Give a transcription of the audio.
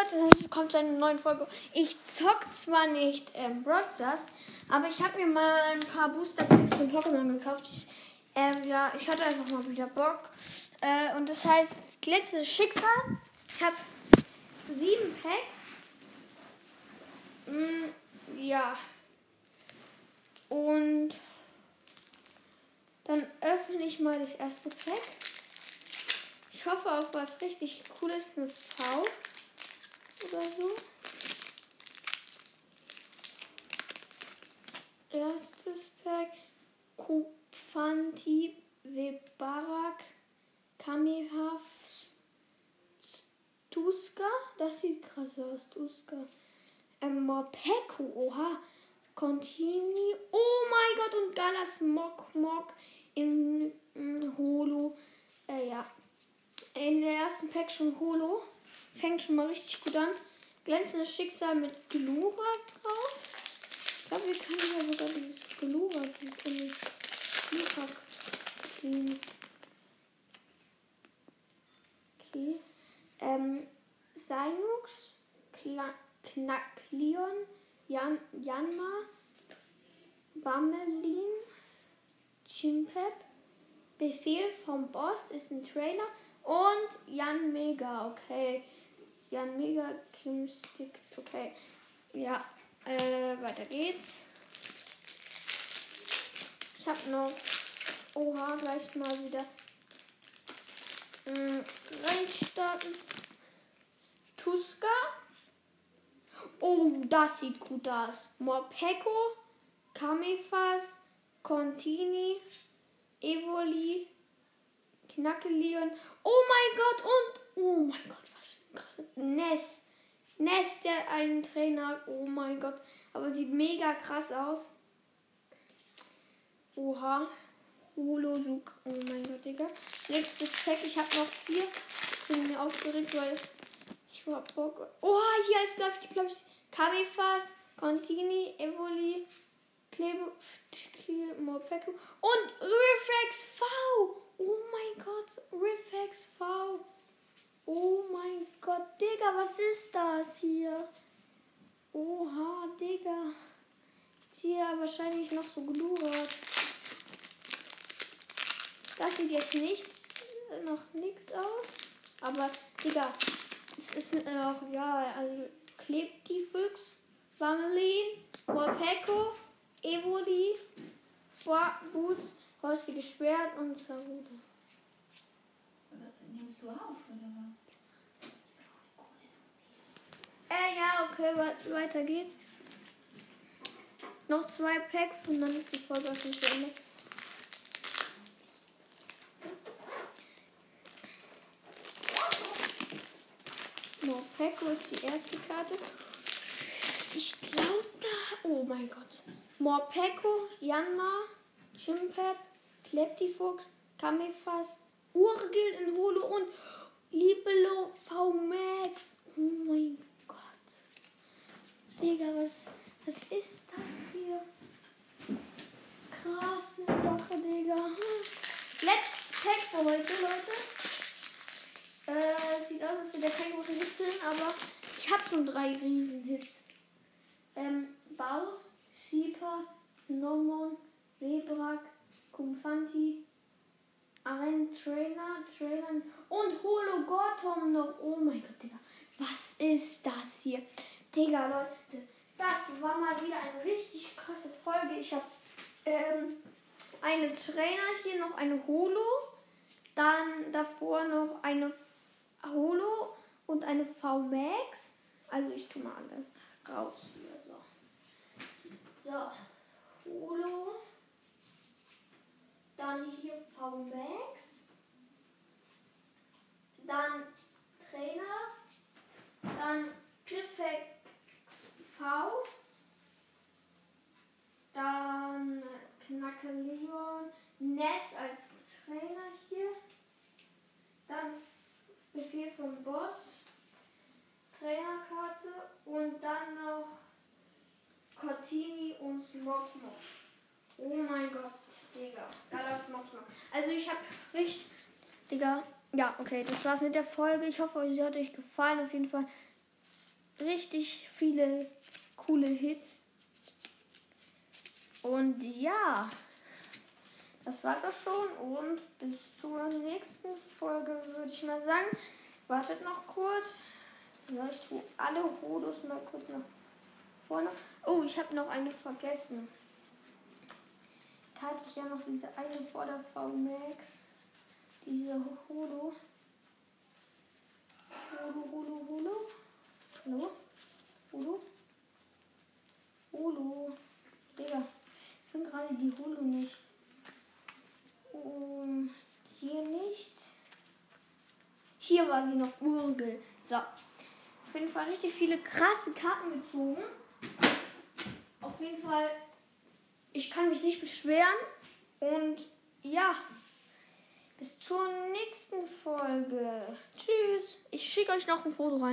Leute, herzlich willkommen zu einer neuen Folge. Ich zock zwar nicht ähm, Broadcast, aber ich habe mir mal ein paar Booster Packs von Pokémon gekauft. Ich, ähm, ja, ich hatte einfach mal wieder Bock. Äh, und das heißt Glitzer Schicksal. Ich habe sieben Packs. Mm, ja. Und dann öffne ich mal das erste Pack. Ich hoffe auf was richtig Cooles, eine V oder so. Erstes Pack. Kupfanti Webarak Kamehafs Tuska. Das sieht krass aus, Tuska. Ähm, Morpeko, oha. Contini. Oh mein Gott, und Galas Mok Mok in, in Holo. Äh, ja. In der ersten Pack schon Holo. Fängt schon mal richtig gut an. Glänzendes Schicksal mit Glura drauf. Ich glaube, wir können ja sogar dieses Glura ziehen. Okay. Ähm, Sinux, Kla Knacklion, Jan Janma, Bammelin, Chimpep. Befehl vom Boss ist ein Trainer und Jan Mega, okay. Jan Mega Kimsticks, okay. Ja, äh, weiter geht's. Ich habe noch, oha, gleich mal wieder äh, reinstarten. Tuska. Oh, das sieht gut aus. Morpeko, Kamefas, Contini, Evoli, Knackeleon. Oh mein Gott, und. Oh mein Gott, was. Ness. Ness, der einen Trainer. Oh mein Gott. Aber sieht mega krass aus. Oha. Holosuk. Oh mein Gott, Digga. Nächstes Pack. Ich habe noch vier. Bin mir aufgeregt, weil ich war Bock. Oha, hier ist, glaube ich, glaube ich, Kamifas, Contini, Evoli, Klebe, Morpeko und Reflex V. Oh mein Gott, Reflex V. Oh Gott, Digga, was ist das hier? Oha, Digga. Hier wahrscheinlich noch so glurat. Das sieht jetzt nicht, noch nichts aus. Aber, Digga, es ist auch, ja, also klebt die Füchs, Wangelin, Morpeko, Evoli, Boots, rostige Schwert und Sarude. Nimmst du auf, oder was? Äh, ja, okay, we weiter geht's. Noch zwei Packs und dann ist die Folge auch schon zu Ende. Morpeko ist die erste Karte. Ich glaube da. Oh mein Gott. Morpeko, Janma, Chimpep, Kleptifuchs, Kamefas, Urgil in Holo und Libelo V-Max. Oh mein Gott. Digga, was, was ist das hier? Krasse Sache, Digga. Letztes Pack für heute, Leute. Äh, sieht aus, als wäre der kein großer Hit drin, aber ich habe schon drei Riesenhits. Ähm, Baus, Sheeper, Snowmon, Webrak, Kumfanti, ein Trainer, Trainer und Holo Gotham noch. Oh mein Gott, Digga. Was ist das hier? Digga, Leute, das war mal wieder eine richtig krasse Folge. Ich habe ähm, eine Trainer hier, noch eine Holo, dann davor noch eine Holo und eine V-Max. Also ich tue mal alle raus hier. So. So. Holo. Dann hier V-Max. Dann Trainer. Dann Griffex Dann Knackeleon. Ness als Trainer hier. Dann Befehl vom Boss. Trainerkarte. Und dann noch Cortini und Smogmog. Oh mein Gott, Digga. Ja, das Smogmog. Also ich hab richtig. Digga. Ja, okay, das war's mit der Folge. Ich hoffe, sie hat euch gefallen. Auf jeden Fall richtig viele coole Hits. Und ja, das war's auch schon. Und bis zur nächsten Folge würde ich mal sagen. Wartet noch kurz. Ja, ich tue alle Hodos mal kurz nach vorne. Oh, ich habe noch eine vergessen. Da hatte ich ja noch diese eine vor der V-Max. Diese Hodo. Hodo, Hodo, Hodo. Hallo? Hodo? Holo. Digga, ich finde gerade die Holo nicht. Um, hier nicht. Hier war sie noch Urgel. So. Auf jeden Fall richtig viele krasse Karten gezogen. Auf jeden Fall, ich kann mich nicht beschweren. Und ja, bis zur nächsten Folge. Tschüss. Ich schicke euch noch ein Foto rein.